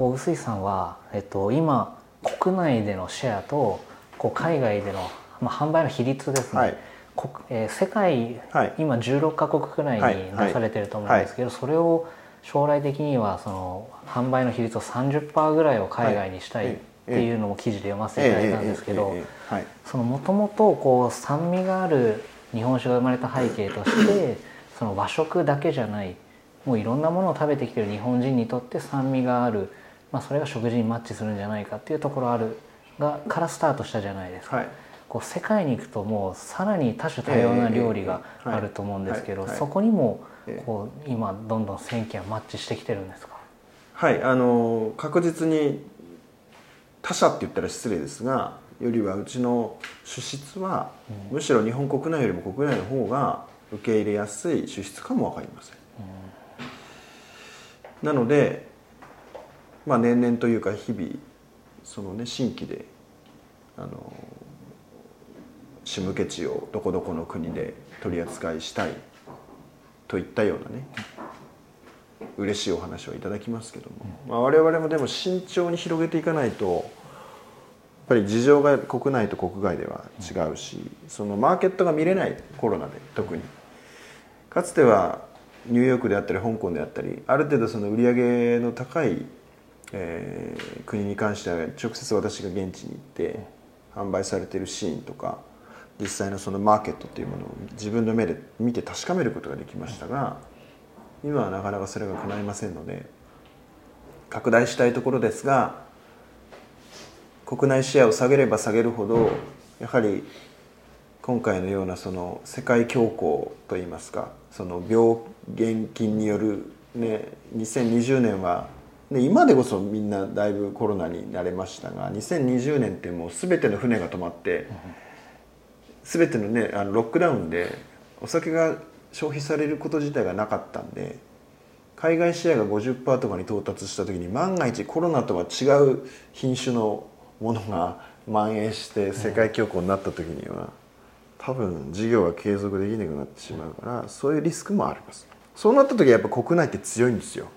かこう臼井さんは、えっと、今国内でのシェアとこう海外での、まあ、販売の比率ですね、はい。国えー、世界、はい、今16カ国くらいに出されてると思うんですけど、それを将来的にはその販売の比率を30%ぐらいを海外にしたいっていうのも記事で読ませていただいたんですけどもともと酸味がある日本酒が生まれた背景としてその和食だけじゃないもういろんなものを食べてきてる日本人にとって酸味がある、まあ、それが食事にマッチするんじゃないかっていうところあるがからスタートしたじゃないですか。はい。こう世界に行くともうさらに多種多様な料理があると思うんですけど、そこにもこう今どんどん戦記はマッチしてきてるんですか？はい。あの確実に他社って言ったら失礼ですがよりはうちの主質は、うん、むしろ日本国内よりも国内の方が受け入れやすい主質かも分かりません、うん、なので、まあ、年々というか日々そのね新規であの仕向け地をどこどこの国で取り扱いしたいといったようなね嬉しいお話をいただきますけども、まあ、我々もでも慎重に広げていかないとやっぱり事情が国内と国外では違うしそのマーケットが見れないコロナで特に。かつてはニューヨークであったり香港であったりある程度その売り上げの高い、えー、国に関しては直接私が現地に行って販売されてるシーンとか実際のそのマーケットっていうものを自分の目で見て確かめることができましたが今はなかなかそれが叶いませんので拡大したいところですが国内シェアを下げれば下げるほどやはり今回のようなその世界恐慌といいますかその病原菌による、ね、2020年は、ね、今でこそみんなだいぶコロナに慣れましたが2020年ってもう全ての船が止まって。全てのねあのロックダウンでお酒が消費されること自体がなかったんで海外シェアが50%とかに到達した時に万が一コロナとは違う品種のものが蔓延して世界恐慌になった時には多分事業が継続できなくなってしまうからそういうリスクもありますそうなった時はやっぱ国内って強いんですよ、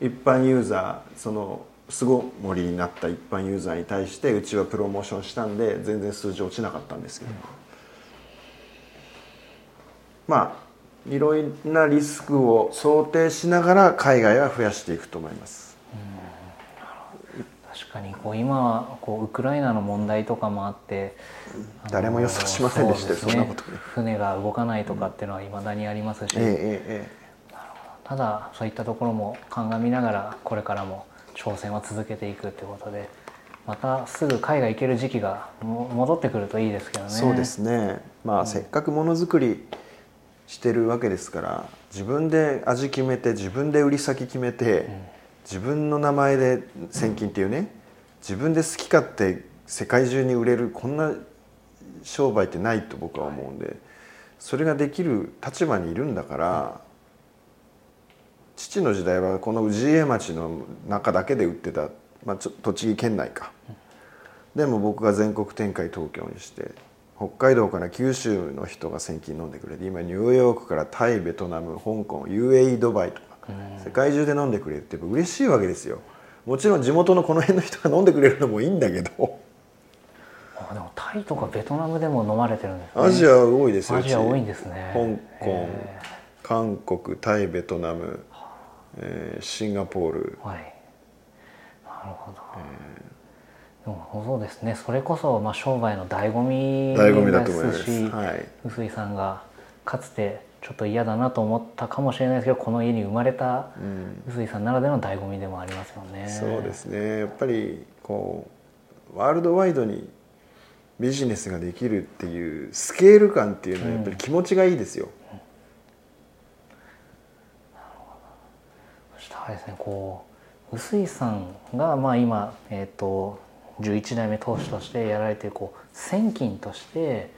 一般ユーザーその巣ごもりになった一般ユーザーに対してうちはプロモーションしたんで全然数字落ちなかったんですけど、うん、まあいろいろなリスクを想定しながら海外は増やしていくと思います。確かにこう今はこうウクライナの問題とかもあって誰も予想しませんでした、ね、そんなこと船が動かないとかっていうのはいまだにありますし、うんえええ、ただそういったところも鑑みながらこれからも挑戦は続けていくってことでまたすぐ海外行ける時期が戻ってくるといいですけどね。そうですね。まあ、うん、せっかくものづくりしてるわけですから自分で味決めて自分で売り先決めて、うん、自分の名前で千金っていうね自分で好き勝手世界中に売れるこんな商売ってないと僕は思うんで、それができる立場にいるんだから、父の時代はこの氏家町の中だけで売ってた、まあ、栃木県内か。でも僕が全国展開東京にして北海道から九州の人が千金飲んでくれて今ニューヨークからタイベトナム香港 UAE ドバイとか世界中で飲んでくれるって嬉しいわけですよ。もちろん地元のこの辺の人が飲んでくれるのもいいんだけど。あでもタイとかベトナムでも飲まれてるんですね。アジア多いですよアジア多いんですね。香港韓国タイベトナムえー、シンガポール、はい、なるほど、えー、でもそうですね。それこそまあ商売の醍醐味醍醐味だと思います。し、はい、臼井さんがかつてちょっと嫌だなと思ったかもしれないですけどこの家に生まれた臼井さんならでの醍醐味でもありますよね、うん、そうですね。やっぱりこうワールドワイドにビジネスができるっていうスケール感っていうのはやっぱり気持ちがいいですよ、うんですねこう臼井さんがまあ今、えーと、11代目当主としてやられてるこう千金として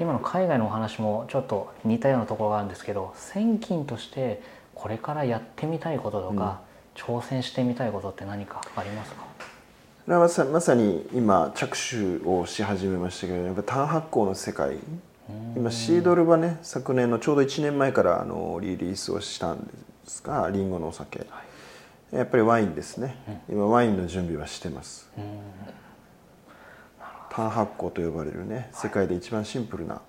今の海外のお話もちょっと似たようなところがあるんですけど千金としてこれからやってみたいこととか、うん、挑戦してみたいことって何かありますか？まさまさに今着手をし始めましたけどやっぱ単発行の世界。今シードルはね昨年のちょうど1年前からあのリリースをしたんですがりんごのお酒、はいやっぱりワインですね、うん、今ワインの準備はしてます、単発酵と呼ばれるね世界で一番シンプルな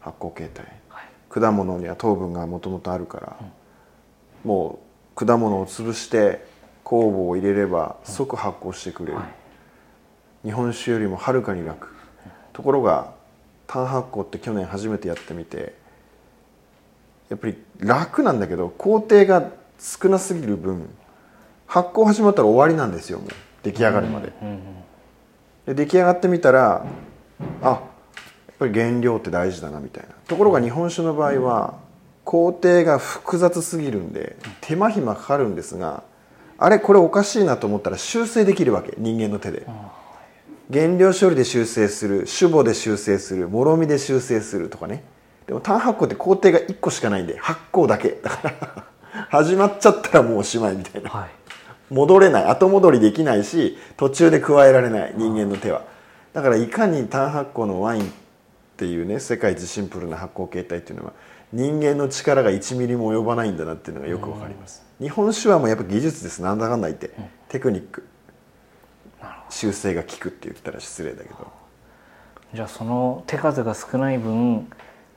発酵形態、はい、果物には糖分がもともとあるから、うん、もう果物を潰して酵母を入れれば即発酵してくれる、はい、日本酒よりもはるかに楽、ところが単発酵って去年初めてやってみてやっぱり楽なんだけど工程が少なすぎる分発酵始まったら終わりなんですよもう。出来上がるまで。で出来上がってみたらあやっぱり原料って大事だなみたいな。ところが日本酒の場合は工程が複雑すぎるんで手間暇かかるんですがあれこれおかしいなと思ったら修正できるわけ人間の手で。原料処理で修正する主母で修正するもろみで修正するとかね。でも単発酵って工程が1個しかないんで発酵だけ。だから始まっちゃったらもうおしまいみたいな、はい、戻れない後戻りできないし途中で加えられない人間の手は。だからいかに単発酵のワインっていうね世界一シンプルな発酵形態っていうのは人間の力が1ミリも及ばないんだなっていうのがよくわかります、日本酒はもうやっぱ技術です。なんだかんだ言って、うん、テクニック。修正が効くって言ったら失礼だけど。じゃあその手数が少ない分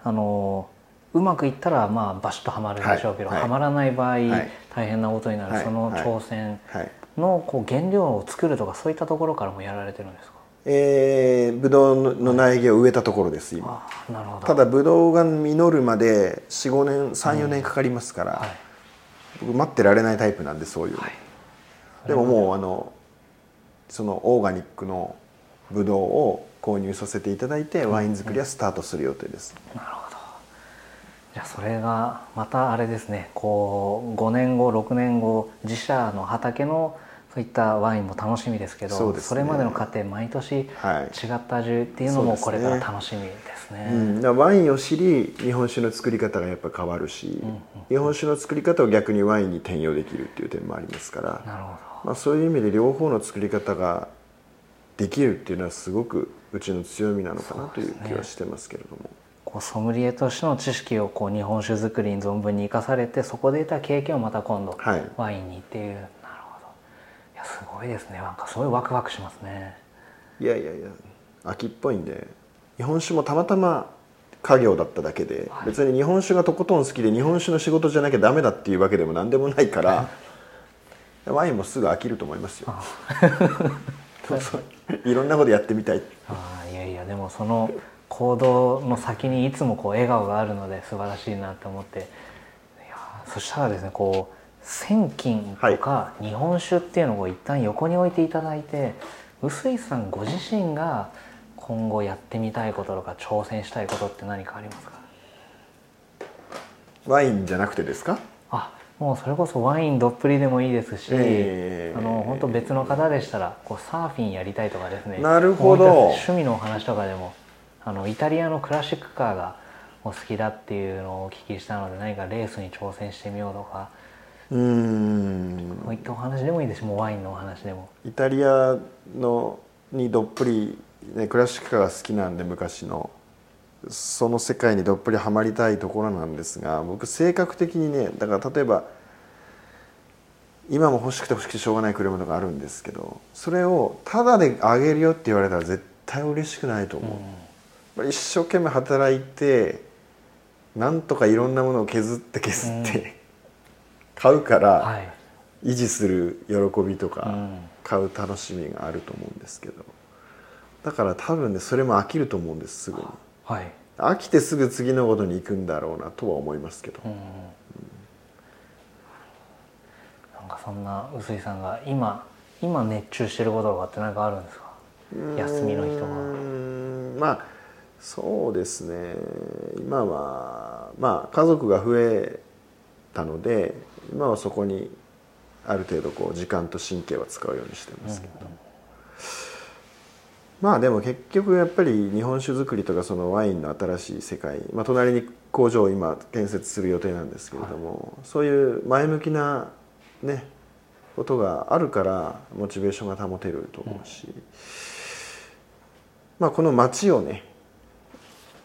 あのうまくいったらまあバシッとはまるんでしょうけど、はまらない場合、はい、大変なことになる、はい、その挑戦のこう原料を作るとかそういったところからもやられてるんですか？えー、ブドウの苗木を植えたところです今。なるほど。ただブドウが実るまで45年34年かかりますから、うん、僕待ってられないタイプなんでそういう、でももうあのそのオーガニックのブドウを購入させていただいてワイン作りはスタートする予定です、なるほどじゃあそれがまたあれですね。こう5年後6年後自社の畑のそういったワインも楽しみですけどそ、ね,、れまでの過程毎年違った味っていうのもこれから楽しみですね。すねうん、ワインを知り日本酒の作り方がやっぱ変わるし、うんうん、日本酒の作り方を逆にワインに転用できるっていう点もありますからなるほど。まあ、そういう意味で両方の作り方ができるっていうのはすごくうちの強みなのかなという気はしてますけれども。こうソムリエとしての知識をこう日本酒造りに存分に生かされてそこで得た経験をまた今度ワインにっていう、はい、なるほど。いやすごいですね。なんかすごいワクワクしますね。いやいやいや秋っぽいんで日本酒もたまたま家業だっただけで、はい、別に日本酒がとことん好きで日本酒の仕事じゃなきゃダメだっていうわけでも何でもないからワインもすぐ飽きると思いますよ。いろんなことやってみたい。あいやいやでもその行動の先にいつもこう笑顔があるので素晴らしいなと思って。そしたらですねこう千金とか日本酒っていうのを一旦横に置いていただいて臼井さんご自身が今後やってみたいこととか挑戦したいことって何かありますか？ワインじゃなくてですか？あもうそれこそワインどっぷりでもいいですし、えー、あの本当別の方でしたらこうサーフィンやりたいとかですね。なるほど。趣味のお話とかでもあのイタリアのクラシックカーがお好きだっていうのをお聞きしたので何かレースに挑戦してみようとか。うん。こういったお話でもいいです。しもうワインのお話でも。イタリアのにどっぷり、ね、クラシックカーが好きなんで昔のその世界にどっぷりはまりたいところなんですが僕性格的にねだから例えば今も欲しくて欲しくてしょうがない車とかあるんですけどそれをタダであげるよって言われたら絶対嬉しくないと思う、うん、一生懸命働いてなんとかいろんなものを削って削って、うん、買うから維持する喜びとか、買う楽しみがあると思うんですけど。だから多分ねそれも飽きると思うんですすぐに。はい、飽きてすぐ次のことに行くんだろうなとは思いますけど、うん、なんかそんな臼井さんが今今熱中してることがあって何かあるんですか？休みの日とか。まあそうですね。今はまあ家族が増えたので今はそこにある程度こう時間と神経は使うようにしてますけど、うんうん。まあでも結局やっぱり日本酒造りとかそのワインの新しい世界、まあ、隣に工場を今建設する予定なんですけれども、はい、そういう前向きなねことがあるからモチベーションが保てると思うし、うん、まあこの町をね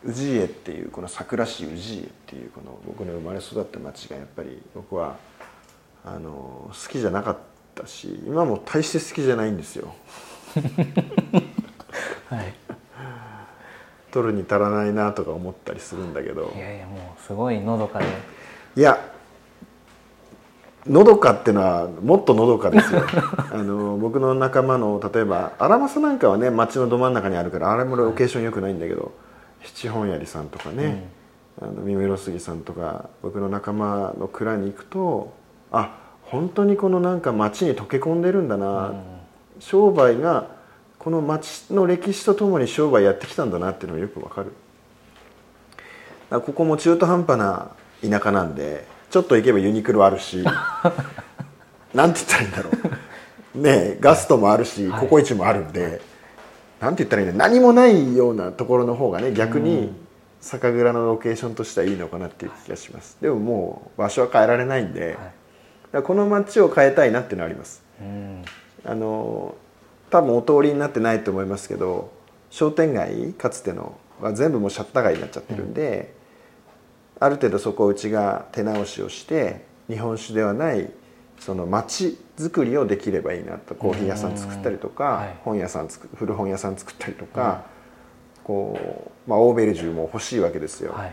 氏家っていうこの桜市氏家っていうこの僕の生まれ育った町がやっぱり僕はあの好きじゃなかったたし今も大して好きじゃないんですよ。はい。取るに足らないなとか思ったりするんだけど。いやいやもうすごいのどかで。いやのどかっていうのはもっとのどかですよ。あの僕の仲間の例えば荒政なんかはね街のど真ん中にあるからあれもロケーションよくないんだけど、七本槍さんとかね、うん、あの三浦杉さんとか僕の仲間の蔵に行くとあ本当にこのなんか街に溶け込んでるんだな、うん、商売がこの町の歴史とともに商売やってきたんだなっていうのがよくわかる。ここも中途半端な田舎なんでちょっと行けばユニクロあるし なんて言ったらいいんだろう。ねガストもあるし、ココイチもあるんで、はい、なんて言ったらいいんだ何もないようなところの方がね逆に酒蔵のロケーションとしてはいいのかなっていう気がします。でももう場所は変えられないんで、はい、この街を変えたいなっていうのはあります、あの多分お通りになってないと思いますけど商店街かつてのは全部もうシャッター街になっちゃってるんで、ある程度そこをうちが手直しをして日本酒ではないその町づくりをできればいいなと。コーヒー屋さん作ったりとか、はい、本屋さん古本屋さん作ったりとか、こう、まあ、オーベルジュも欲しいわけですよ、はい、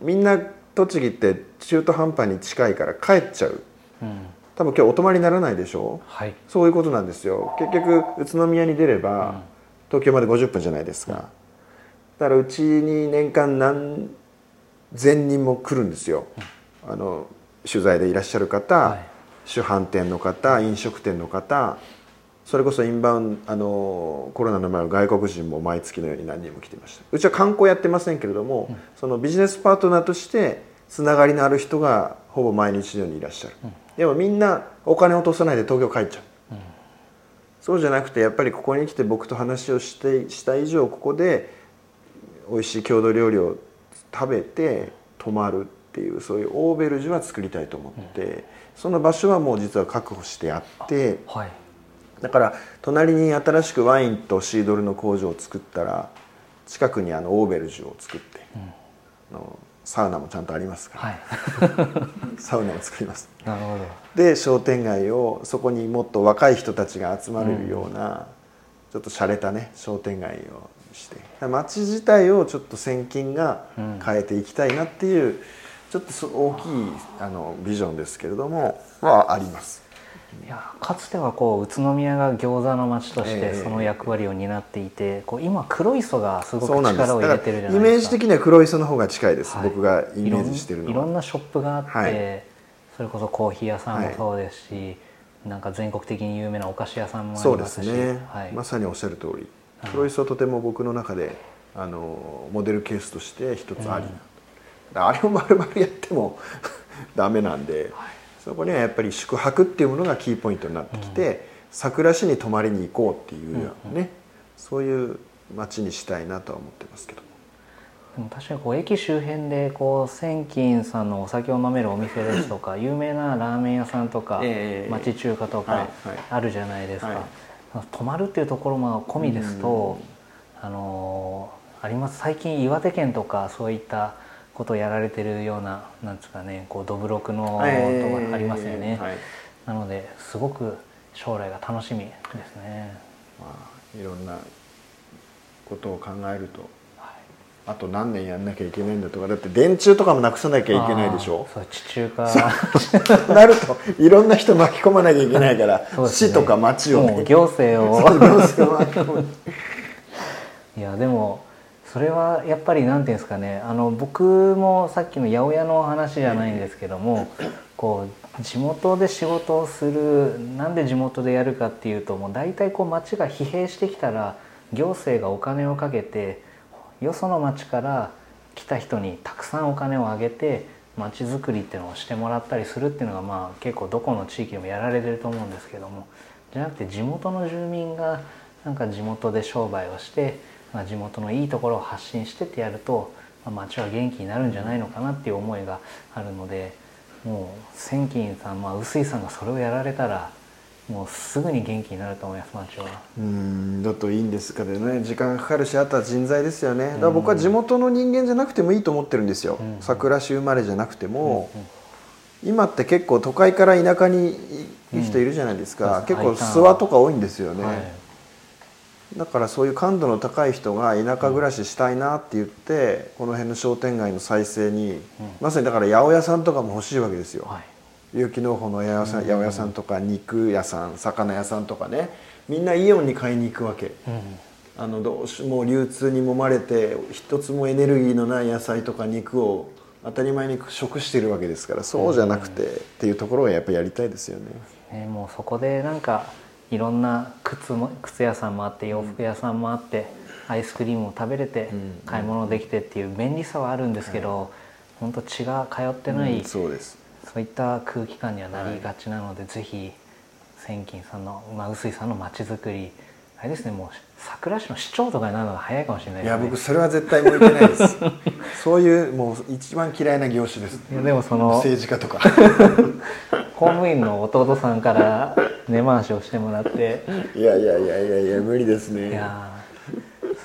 みんな栃木って中途半端に近いから帰っちゃう、うん、多分今日お泊まりにならないでしょ、はい、そういうことなんですよ。結局宇都宮に出れば、うん、東京まで50分じゃないですか、うん、だからうちに年間何千人も来るんですよ、あの取材でいらっしゃる方、はい、主販店の方飲食店の方それこそインバウンあのコロナの前は外国人も毎月のように何人も来てました。うちは観光やってませんけれども、うん、そのビジネスパートナーとしてつながりのある人がほぼ毎日のようにいらっしゃる、うん、でもみんなお金を落とさないで東京帰っちゃう、うん、そうじゃなくてやっぱりここに来て僕と話をしてした以上ここで美味しい郷土料理を食べて泊まるっていうそういうオーベルジュは作りたいと思って、うん、その場所はもう実は確保してあって、はい、だから隣に新しくワインとシードルの工場を作ったら近くにあのオーベルジュを作って、うん、のサウナもちゃんとありますから、はい、サウナを作ります。なるほど。で商店街をそこにもっと若い人たちが集まれるような、うん、ちょっと洒落たね商店街をして町自体をちょっと先金が変えていきたいなっていう、うん、ちょっと大きいあのビジョンですけれどもはあります。いやかつてはこう宇都宮が餃子の街としてその役割を担っていて、えー、こう今黒磯がすごく力を入れてるじゃないですか。イメージ的には黒磯の方が近いです、はい、僕がイメージしてるのは。いろんなショップがあって、はい、それこそコーヒー屋さんもそうですし、なんか全国的に有名なお菓子屋さんもありますし、ね、まさにおっしゃる通り。プロイスはとても僕の中であのモデルケースとして一つあり。うん、あれを丸々やっても ダメなんで、はい、そこにはやっぱり宿泊っていうものがキーポイントになってきて、うん、桜市に泊まりに行こうっていうようなね、うんうん、そういう街にしたいなとは思ってますけど。でも確かにこう駅周辺でこう千金さんのお酒を飲めるお店ですとか 有名なラーメン屋さんとか、えー、町中華とかあるじゃないですか。はい。はい泊まるっていうところも込みですと、あのあります。最近岩手県とかそういったことをやられてるようななんですかねこうどぶろくのとかありますよね、はい、なのですごく将来が楽しみですね。まあ、いろんなことを考えると。あと何年やんなきゃいけないんだとか。だって電柱とかもなくさなきゃいけないでしょ。そう地中化。なるといろんな人巻き込まなきゃいけないから、ね、市とか町を、ね、行政を。いやでもそれはやっぱりなんていうんですかねあの僕もさっきの八百屋の話じゃないんですけども こう地元で仕事をするなんで地元でやるかっていうともう大体こう町が疲弊してきたら行政がお金をかけてよその町から来た人にたくさんお金をあげて町づくりっていうのをしてもらったりするっていうのがまあ結構どこの地域でもやられてると思うんですけどもじゃなくて地元の住民がなんか地元で商売をして、まあ、地元のいいところを発信してってやると、まあ、町は元気になるんじゃないのかなっていう思いがあるのでもう千金さん、まあ、臼井さんがそれをやられたらもうすぐに元気になると思います町は。うんだといいんですけどね。時間がかかるしあとは人材ですよね。だから僕は地元の人間じゃなくてもいいと思ってるんですよ、うん、桜市生まれじゃなくても、今って結構都会から田舎に行く人いるじゃないですか、うん、結構諏訪とか多いんですよね、はい、だからそういう感度の高い人が田舎暮らししたいなって言って、この辺の商店街の再生に、うん、まさにだから八百屋さんとかも欲しいわけですよ、はい、有機農法の八百屋さんとか肉屋さん魚屋さんとかね。みんなイオンに買いに行くわけ、うん。あのどうしも流通に揉まれて一つもエネルギーのない野菜とか肉を当たり前に食してるわけですからそうじゃなくて、っていうところがやっぱりやりたいですよね。ねもうそこでなんかいろんな靴も靴屋さんもあって洋服屋さんもあって、うん、アイスクリームを食べれて、買い物できてっていう便利さはあるんですけど、本当血が通ってない、そうです。そういった空気感にはなりがちなので、はい、ぜひ千金さんの、まあ、臼井さんの街づくりあれですねもう桜市の市長とかになるのが早いかもしれない、ね、いや僕それは絶対向いてないです。そういうもう一番嫌いな業種です。いやでもその政治家とか 公務員の弟さんから根回しをしてもらって。いやいやいやいやいや無理ですね。いや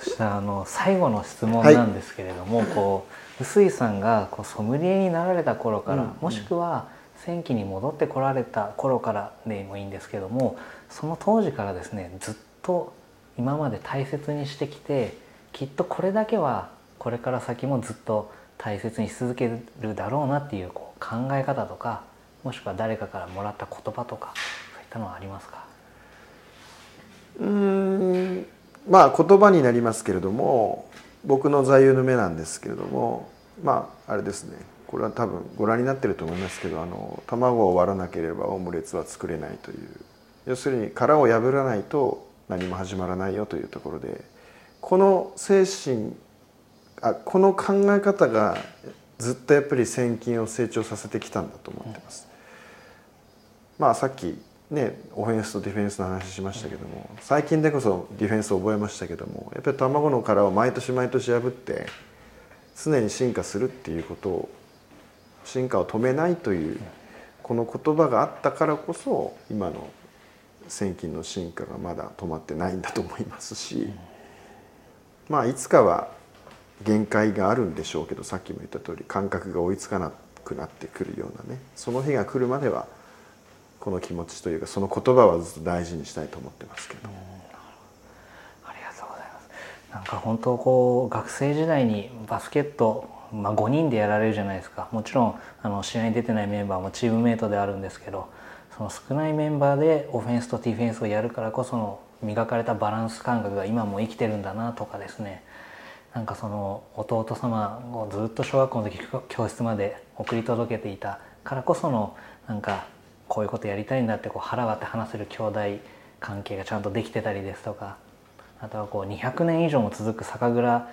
そしたらあの最後の質問なんですけれども、はい、こう臼井さんがこうソムリエになられた頃から、うん、もしくは戦記に戻ってこられた頃からでもいいんですけどもその当時からですねずっと今まで大切にしてきてきっとこれだけはこれから先もずっと大切にし続けるだろうなっていうこう考え方とかもしくは誰かからもらった言葉とかそういったのはありますか？うんまあ言葉になりますけれども僕の座右の銘なんですけれどもまああれですね。これは多分ご覧になってると思いますけどあの卵を割らなければオムレツは作れないという。要するに殻を破らないと何も始まらないよというところでこの精神あこの考え方がずっとやっぱり先金を成長させてきたんだと思ってます。まあさっきねオフェンスとディフェンスの話しましたけども最近でこそディフェンスを覚えましたけどもやっぱり卵の殻を毎年毎年破って常に進化するっていうことを進化を止めないというこの言葉があったからこそ今の千金の進化がまだ止まってないんだと思いますし、まあいつかは限界があるんでしょうけどさっきも言った通り感覚が追いつかなくなってくるようなねその日が来るまではこの気持ちというかその言葉はずっと大事にしたいと思ってますけど。ありがとうございます。なんか本当こう学生時代にバスケットまあ、5人でやられるじゃないですかもちろんあの試合に出てないメンバーもチームメートであるんですけどその少ないメンバーでオフェンスとディフェンスをやるからこその磨かれたバランス感覚が今も生きてるんだなとかですねなんかその弟様をずっと小学校の時教室まで送り届けていたからこそのなんかこういうことやりたいんだってこう腹割って話せる兄弟関係がちゃんとできてたりですとかあとはこう200年以上も続く酒蔵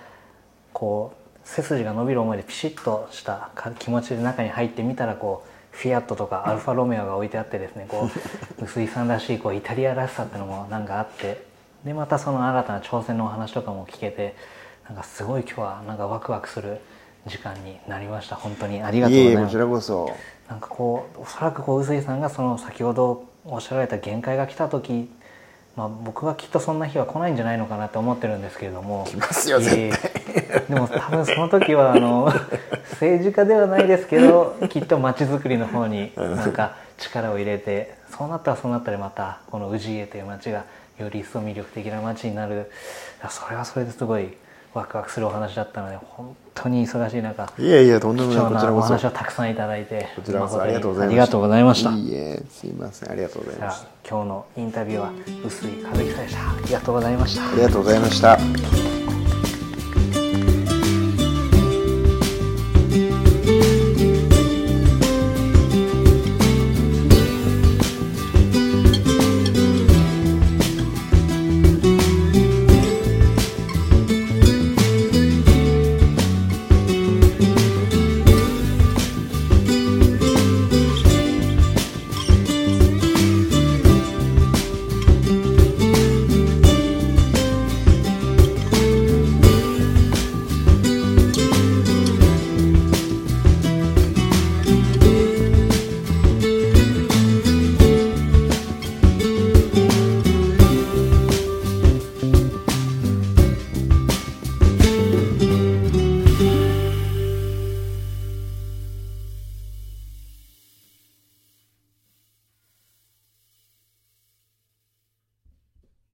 こう背筋が伸びる思いでピシッとした気持ちで中に入ってみたらこうフィアットとかアルファロメオが置いてあってですねこう 薄井さんらしいこうイタリアらしさっていうのもなんかあってでまたその新たな挑戦のお話とかも聞けてなんかすごい今日はなんかワクワクする時間になりました。本当にありがとうございます。こちらこそ。なんかこうおそらくこう臼井さんがその先ほどおっしゃられた限界が来た時まあ、僕はきっとそんな日は来ないんじゃないのかなと思ってるんですけれども。来ますよでも多分その時はあの 政治家ではないですけどきっと街づくりの方になんか力を入れてそうなったらそうなったらまたこの氏家という街がより一層魅力的な街になる。それはそれですごいワクワクするお話だったので本当に忙しい中いやいやとんでもない。こちらこそ。お話をたくさんいただいてこちらこそありがとうございました。いえすいません。ありがとうございました。今日のインタビューは臼井和樹さんでした。ありがとうございました。ありがとうございました